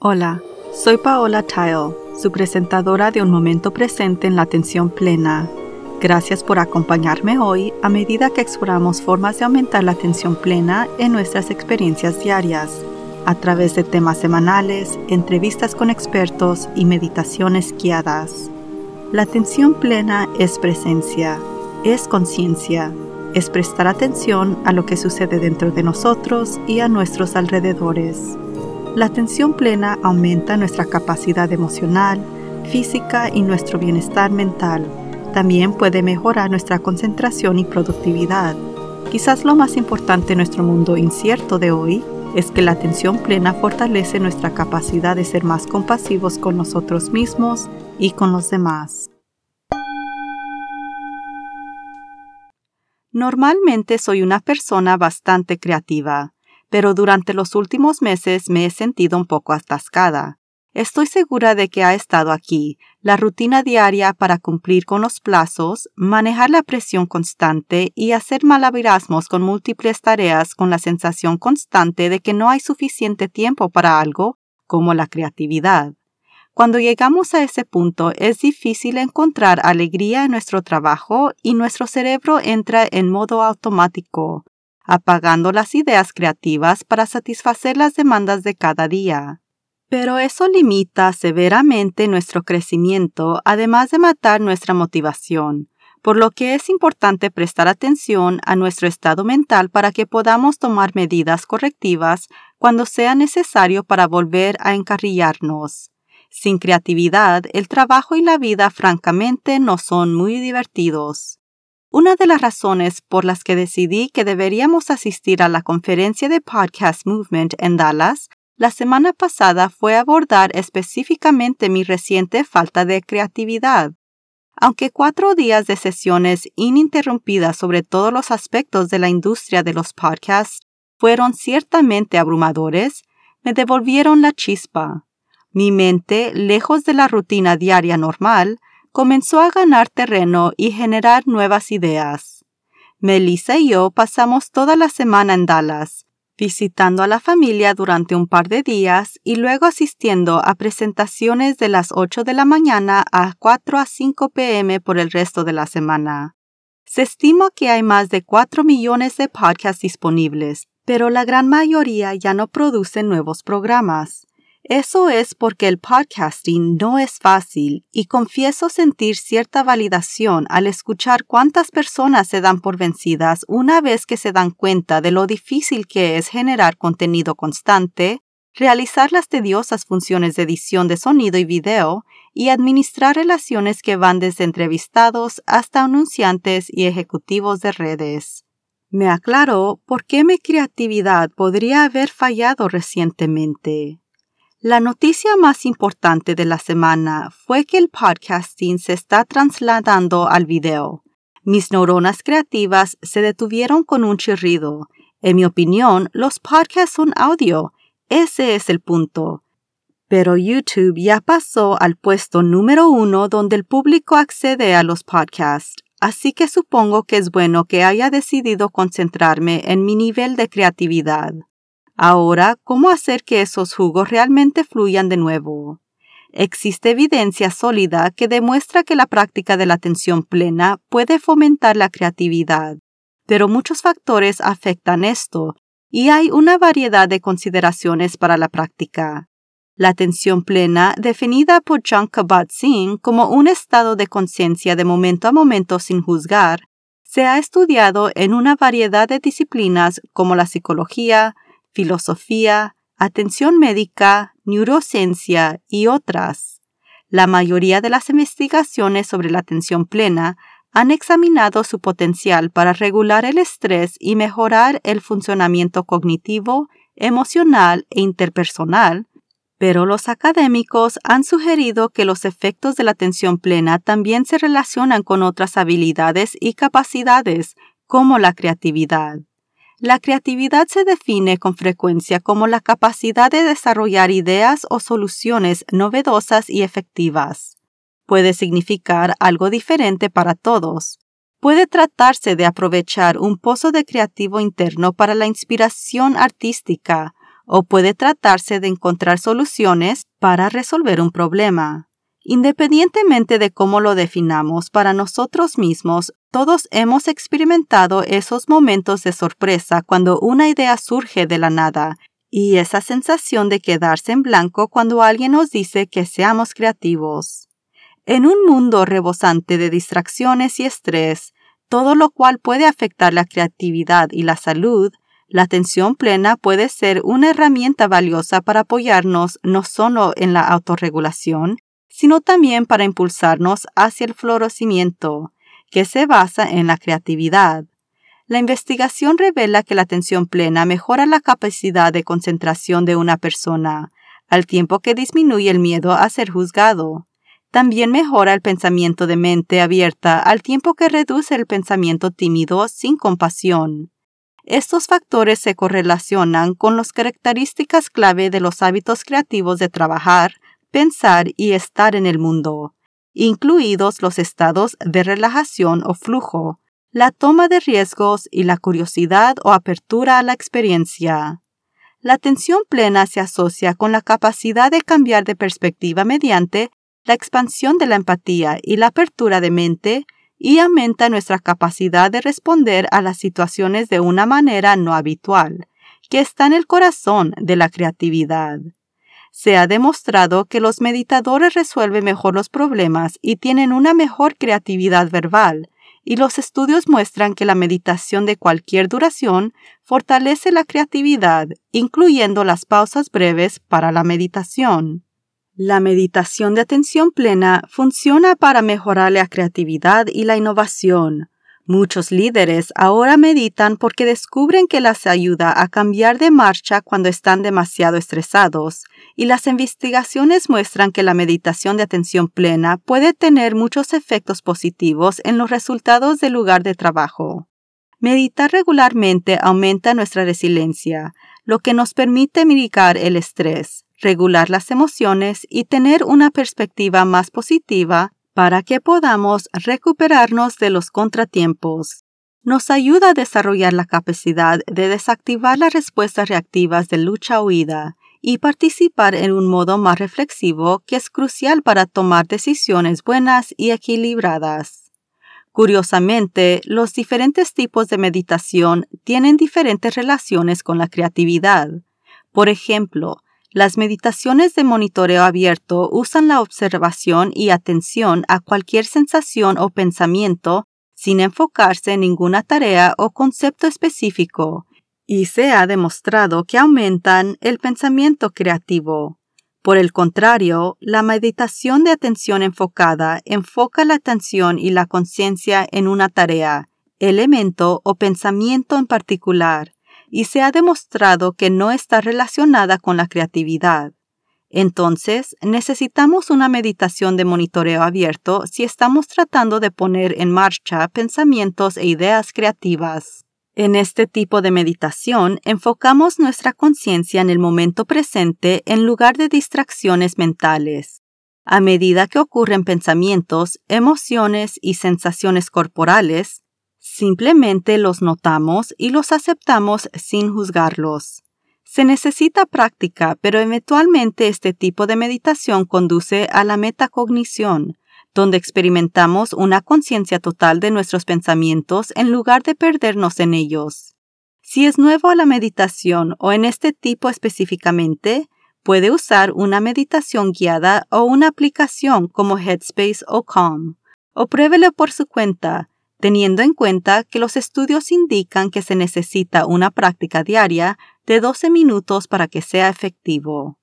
Hola, soy Paola Tile, su presentadora de Un Momento Presente en la Atención Plena. Gracias por acompañarme hoy a medida que exploramos formas de aumentar la atención plena en nuestras experiencias diarias, a través de temas semanales, entrevistas con expertos y meditaciones guiadas. La atención plena es presencia, es conciencia, es prestar atención a lo que sucede dentro de nosotros y a nuestros alrededores. La atención plena aumenta nuestra capacidad emocional, física y nuestro bienestar mental. También puede mejorar nuestra concentración y productividad. Quizás lo más importante en nuestro mundo incierto de hoy es que la atención plena fortalece nuestra capacidad de ser más compasivos con nosotros mismos y con los demás. Normalmente soy una persona bastante creativa pero durante los últimos meses me he sentido un poco atascada. Estoy segura de que ha estado aquí la rutina diaria para cumplir con los plazos, manejar la presión constante y hacer malabarismos con múltiples tareas con la sensación constante de que no hay suficiente tiempo para algo como la creatividad. Cuando llegamos a ese punto es difícil encontrar alegría en nuestro trabajo y nuestro cerebro entra en modo automático, apagando las ideas creativas para satisfacer las demandas de cada día. Pero eso limita severamente nuestro crecimiento, además de matar nuestra motivación, por lo que es importante prestar atención a nuestro estado mental para que podamos tomar medidas correctivas cuando sea necesario para volver a encarrillarnos. Sin creatividad, el trabajo y la vida francamente no son muy divertidos. Una de las razones por las que decidí que deberíamos asistir a la conferencia de Podcast Movement en Dallas la semana pasada fue abordar específicamente mi reciente falta de creatividad. Aunque cuatro días de sesiones ininterrumpidas sobre todos los aspectos de la industria de los podcasts fueron ciertamente abrumadores, me devolvieron la chispa. Mi mente, lejos de la rutina diaria normal, comenzó a ganar terreno y generar nuevas ideas. Melissa y yo pasamos toda la semana en Dallas, visitando a la familia durante un par de días y luego asistiendo a presentaciones de las 8 de la mañana a 4 a 5 pm por el resto de la semana. Se estima que hay más de 4 millones de podcasts disponibles, pero la gran mayoría ya no producen nuevos programas. Eso es porque el podcasting no es fácil y confieso sentir cierta validación al escuchar cuántas personas se dan por vencidas una vez que se dan cuenta de lo difícil que es generar contenido constante, realizar las tediosas funciones de edición de sonido y video y administrar relaciones que van desde entrevistados hasta anunciantes y ejecutivos de redes. Me aclaró por qué mi creatividad podría haber fallado recientemente. La noticia más importante de la semana fue que el podcasting se está trasladando al video. Mis neuronas creativas se detuvieron con un chirrido. En mi opinión, los podcasts son audio. Ese es el punto. Pero YouTube ya pasó al puesto número uno donde el público accede a los podcasts, así que supongo que es bueno que haya decidido concentrarme en mi nivel de creatividad. Ahora, ¿cómo hacer que esos jugos realmente fluyan de nuevo? Existe evidencia sólida que demuestra que la práctica de la atención plena puede fomentar la creatividad, pero muchos factores afectan esto y hay una variedad de consideraciones para la práctica. La atención plena, definida por John Kabat-Zinn como un estado de conciencia de momento a momento sin juzgar, se ha estudiado en una variedad de disciplinas como la psicología, filosofía, atención médica, neurociencia y otras. La mayoría de las investigaciones sobre la atención plena han examinado su potencial para regular el estrés y mejorar el funcionamiento cognitivo, emocional e interpersonal, pero los académicos han sugerido que los efectos de la atención plena también se relacionan con otras habilidades y capacidades, como la creatividad. La creatividad se define con frecuencia como la capacidad de desarrollar ideas o soluciones novedosas y efectivas. Puede significar algo diferente para todos. Puede tratarse de aprovechar un pozo de creativo interno para la inspiración artística, o puede tratarse de encontrar soluciones para resolver un problema. Independientemente de cómo lo definamos para nosotros mismos, todos hemos experimentado esos momentos de sorpresa cuando una idea surge de la nada y esa sensación de quedarse en blanco cuando alguien nos dice que seamos creativos. En un mundo rebosante de distracciones y estrés, todo lo cual puede afectar la creatividad y la salud, la atención plena puede ser una herramienta valiosa para apoyarnos no solo en la autorregulación, sino también para impulsarnos hacia el florecimiento, que se basa en la creatividad. La investigación revela que la atención plena mejora la capacidad de concentración de una persona, al tiempo que disminuye el miedo a ser juzgado. También mejora el pensamiento de mente abierta al tiempo que reduce el pensamiento tímido sin compasión. Estos factores se correlacionan con las características clave de los hábitos creativos de trabajar, pensar y estar en el mundo, incluidos los estados de relajación o flujo, la toma de riesgos y la curiosidad o apertura a la experiencia. La atención plena se asocia con la capacidad de cambiar de perspectiva mediante la expansión de la empatía y la apertura de mente y aumenta nuestra capacidad de responder a las situaciones de una manera no habitual, que está en el corazón de la creatividad. Se ha demostrado que los meditadores resuelven mejor los problemas y tienen una mejor creatividad verbal, y los estudios muestran que la meditación de cualquier duración fortalece la creatividad, incluyendo las pausas breves para la meditación. La meditación de atención plena funciona para mejorar la creatividad y la innovación. Muchos líderes ahora meditan porque descubren que las ayuda a cambiar de marcha cuando están demasiado estresados, y las investigaciones muestran que la meditación de atención plena puede tener muchos efectos positivos en los resultados del lugar de trabajo. Meditar regularmente aumenta nuestra resiliencia, lo que nos permite mitigar el estrés, regular las emociones y tener una perspectiva más positiva para que podamos recuperarnos de los contratiempos. Nos ayuda a desarrollar la capacidad de desactivar las respuestas reactivas de lucha-huida y participar en un modo más reflexivo que es crucial para tomar decisiones buenas y equilibradas. Curiosamente, los diferentes tipos de meditación tienen diferentes relaciones con la creatividad. Por ejemplo, las meditaciones de monitoreo abierto usan la observación y atención a cualquier sensación o pensamiento sin enfocarse en ninguna tarea o concepto específico, y se ha demostrado que aumentan el pensamiento creativo. Por el contrario, la meditación de atención enfocada enfoca la atención y la conciencia en una tarea, elemento o pensamiento en particular, y se ha demostrado que no está relacionada con la creatividad. Entonces, necesitamos una meditación de monitoreo abierto si estamos tratando de poner en marcha pensamientos e ideas creativas. En este tipo de meditación enfocamos nuestra conciencia en el momento presente en lugar de distracciones mentales. A medida que ocurren pensamientos, emociones y sensaciones corporales, Simplemente los notamos y los aceptamos sin juzgarlos. Se necesita práctica, pero eventualmente este tipo de meditación conduce a la metacognición, donde experimentamos una conciencia total de nuestros pensamientos en lugar de perdernos en ellos. Si es nuevo a la meditación o en este tipo específicamente, puede usar una meditación guiada o una aplicación como Headspace o Calm, o pruébelo por su cuenta teniendo en cuenta que los estudios indican que se necesita una práctica diaria de 12 minutos para que sea efectivo.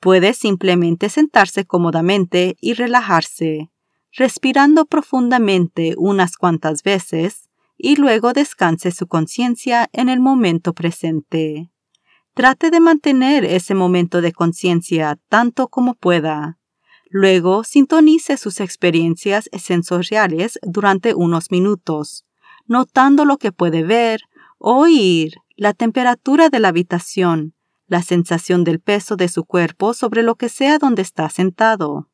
Puede simplemente sentarse cómodamente y relajarse, respirando profundamente unas cuantas veces y luego descanse su conciencia en el momento presente. Trate de mantener ese momento de conciencia tanto como pueda Luego, sintonice sus experiencias sensoriales durante unos minutos, notando lo que puede ver, oír, la temperatura de la habitación, la sensación del peso de su cuerpo sobre lo que sea donde está sentado.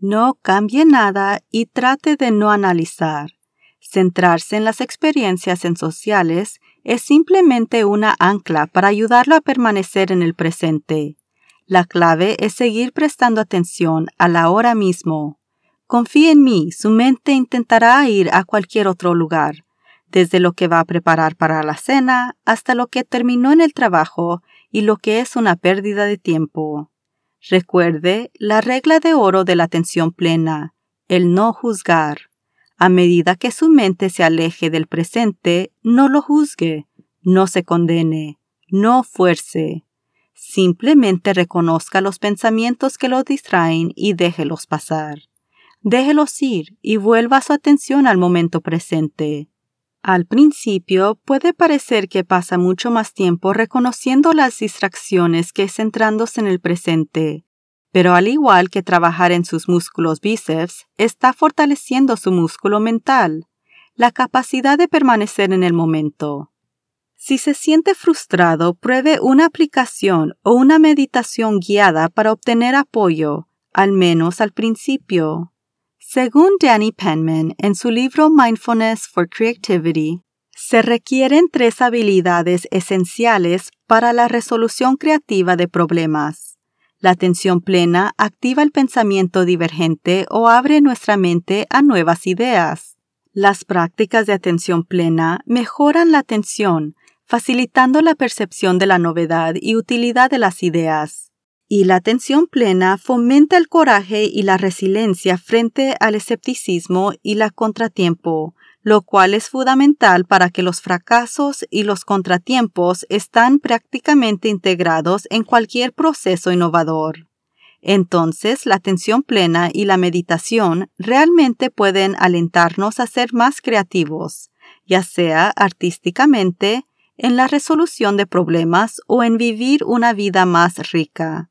No cambie nada y trate de no analizar. Centrarse en las experiencias sensoriales es simplemente una ancla para ayudarlo a permanecer en el presente. La clave es seguir prestando atención a la hora mismo. Confíe en mí, su mente intentará ir a cualquier otro lugar, desde lo que va a preparar para la cena hasta lo que terminó en el trabajo y lo que es una pérdida de tiempo. Recuerde la regla de oro de la atención plena, el no juzgar. A medida que su mente se aleje del presente, no lo juzgue, no se condene, no fuerce. Simplemente reconozca los pensamientos que lo distraen y déjelos pasar. Déjelos ir y vuelva su atención al momento presente. Al principio puede parecer que pasa mucho más tiempo reconociendo las distracciones que centrándose en el presente, pero al igual que trabajar en sus músculos bíceps, está fortaleciendo su músculo mental, la capacidad de permanecer en el momento. Si se siente frustrado, pruebe una aplicación o una meditación guiada para obtener apoyo, al menos al principio. Según Danny Penman en su libro Mindfulness for Creativity, se requieren tres habilidades esenciales para la resolución creativa de problemas. La atención plena activa el pensamiento divergente o abre nuestra mente a nuevas ideas. Las prácticas de atención plena mejoran la atención, facilitando la percepción de la novedad y utilidad de las ideas. Y la atención plena fomenta el coraje y la resiliencia frente al escepticismo y la contratiempo, lo cual es fundamental para que los fracasos y los contratiempos están prácticamente integrados en cualquier proceso innovador. Entonces, la atención plena y la meditación realmente pueden alentarnos a ser más creativos, ya sea artísticamente, en la resolución de problemas o en vivir una vida más rica.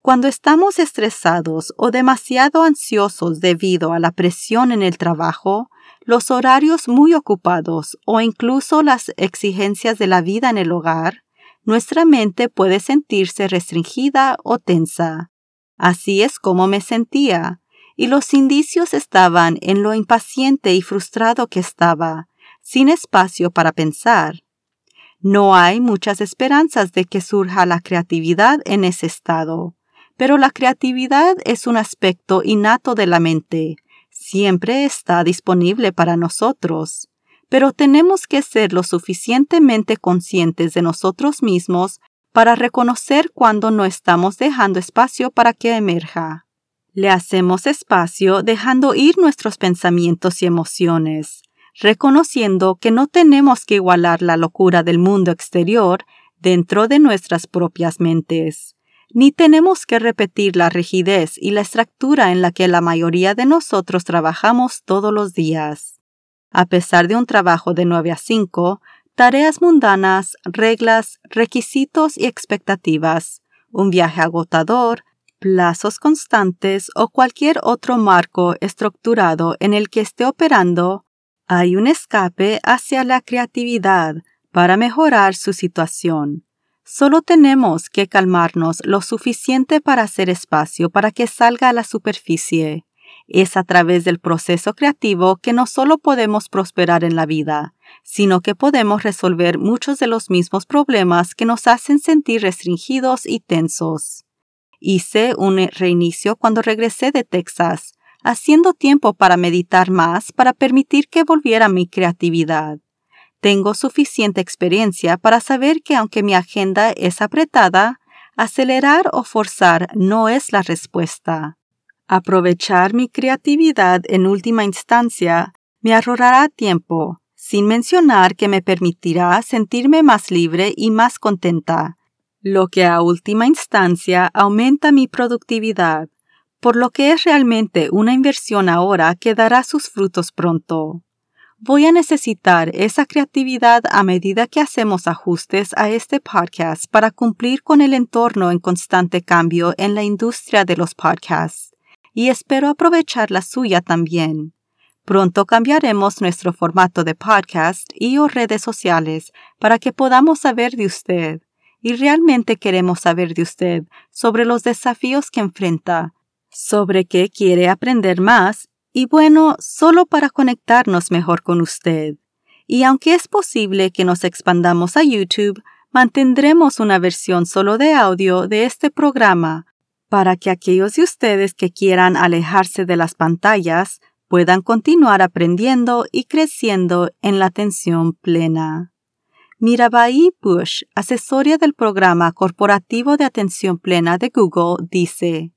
Cuando estamos estresados o demasiado ansiosos debido a la presión en el trabajo, los horarios muy ocupados o incluso las exigencias de la vida en el hogar, nuestra mente puede sentirse restringida o tensa. Así es como me sentía, y los indicios estaban en lo impaciente y frustrado que estaba, sin espacio para pensar. No hay muchas esperanzas de que surja la creatividad en ese estado, pero la creatividad es un aspecto innato de la mente, siempre está disponible para nosotros, pero tenemos que ser lo suficientemente conscientes de nosotros mismos para reconocer cuando no estamos dejando espacio para que emerja. Le hacemos espacio dejando ir nuestros pensamientos y emociones, reconociendo que no tenemos que igualar la locura del mundo exterior dentro de nuestras propias mentes ni tenemos que repetir la rigidez y la estructura en la que la mayoría de nosotros trabajamos todos los días. A pesar de un trabajo de 9 a 5, tareas mundanas, reglas, requisitos y expectativas, un viaje agotador, plazos constantes o cualquier otro marco estructurado en el que esté operando, hay un escape hacia la creatividad para mejorar su situación Solo tenemos que calmarnos lo suficiente para hacer espacio para que salga a la superficie. Es a través del proceso creativo que no solo podemos prosperar en la vida, sino que podemos resolver muchos de los mismos problemas que nos hacen sentir restringidos y tensos. Hice un reinicio cuando regresé de Texas, haciendo tiempo para meditar más para permitir que volviera mi creatividad. Tengo suficiente experiencia para saber que aunque mi agenda es apretada, acelerar o forzar no es la respuesta. Aprovechar mi creatividad en última instancia me ahorrará tiempo, sin mencionar que me permitirá sentirme más libre y más contenta, lo que a última instancia aumenta mi productividad, por lo que es realmente una inversión ahora que dará sus frutos pronto. Voy a necesitar esa creatividad a medida que hacemos ajustes a este podcast para cumplir con el entorno en constante cambio en la industria de los podcasts, y espero aprovechar la suya también. Pronto cambiaremos nuestro formato de podcast y o redes sociales para que podamos saber de usted, y realmente queremos saber de usted sobre los desafíos que enfrenta, sobre qué quiere aprender más y bueno, solo para conectarnos mejor con usted. Y aunque es posible que nos expandamos a YouTube, mantendremos una versión solo de audio de este programa para que aquellos de ustedes que quieran alejarse de las pantallas puedan continuar aprendiendo y creciendo en la atención plena. Mirabai Bush, asesora del programa corporativo de atención plena de Google, dice,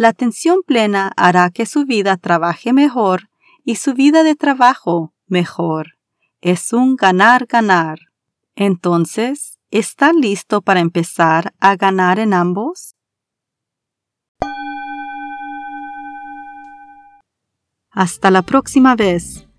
La atención plena hará que su vida trabaje mejor y su vida de trabajo mejor. Es un ganar-ganar. Entonces, ¿está listo para empezar a ganar en ambos? Hasta la próxima vez.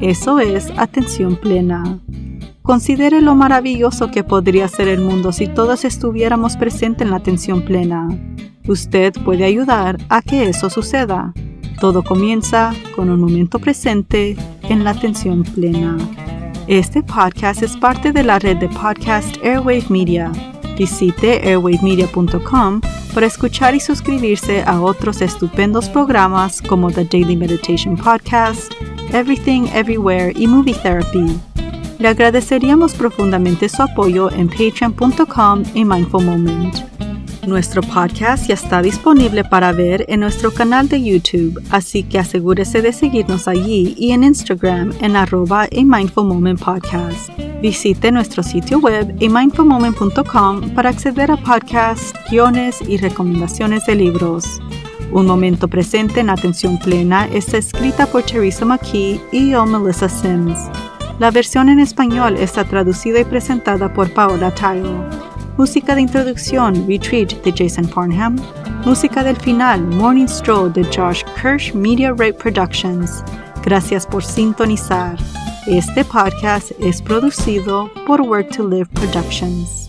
eso es atención plena. Considere lo maravilloso que podría ser el mundo si todos estuviéramos presentes en la atención plena. Usted puede ayudar a que eso suceda. Todo comienza con un momento presente en la atención plena. Este podcast es parte de la red de podcast Airwave Media. Visite airwavemedia.com para escuchar y suscribirse a otros estupendos programas como The Daily Meditation Podcast, Everything Everywhere y Movie Therapy. Le agradeceríamos profundamente su apoyo en patreon.com y Mindful Moment. Nuestro podcast ya está disponible para ver en nuestro canal de YouTube, así que asegúrese de seguirnos allí y en Instagram en arroba Mindful Moment Podcast. Visite nuestro sitio web amindfulmoment.com para acceder a podcasts, guiones y recomendaciones de libros. Un momento presente en atención plena está escrita por Teresa McKee y yo, Melissa Sims. La versión en español está traducida y presentada por Paola Tile. Música de introducción, Retreat de Jason Farnham. Música del final, Morning Stroll de Josh Kirsch Media Rate Productions. Gracias por sintonizar. Este podcast es producido por Work to Live Productions.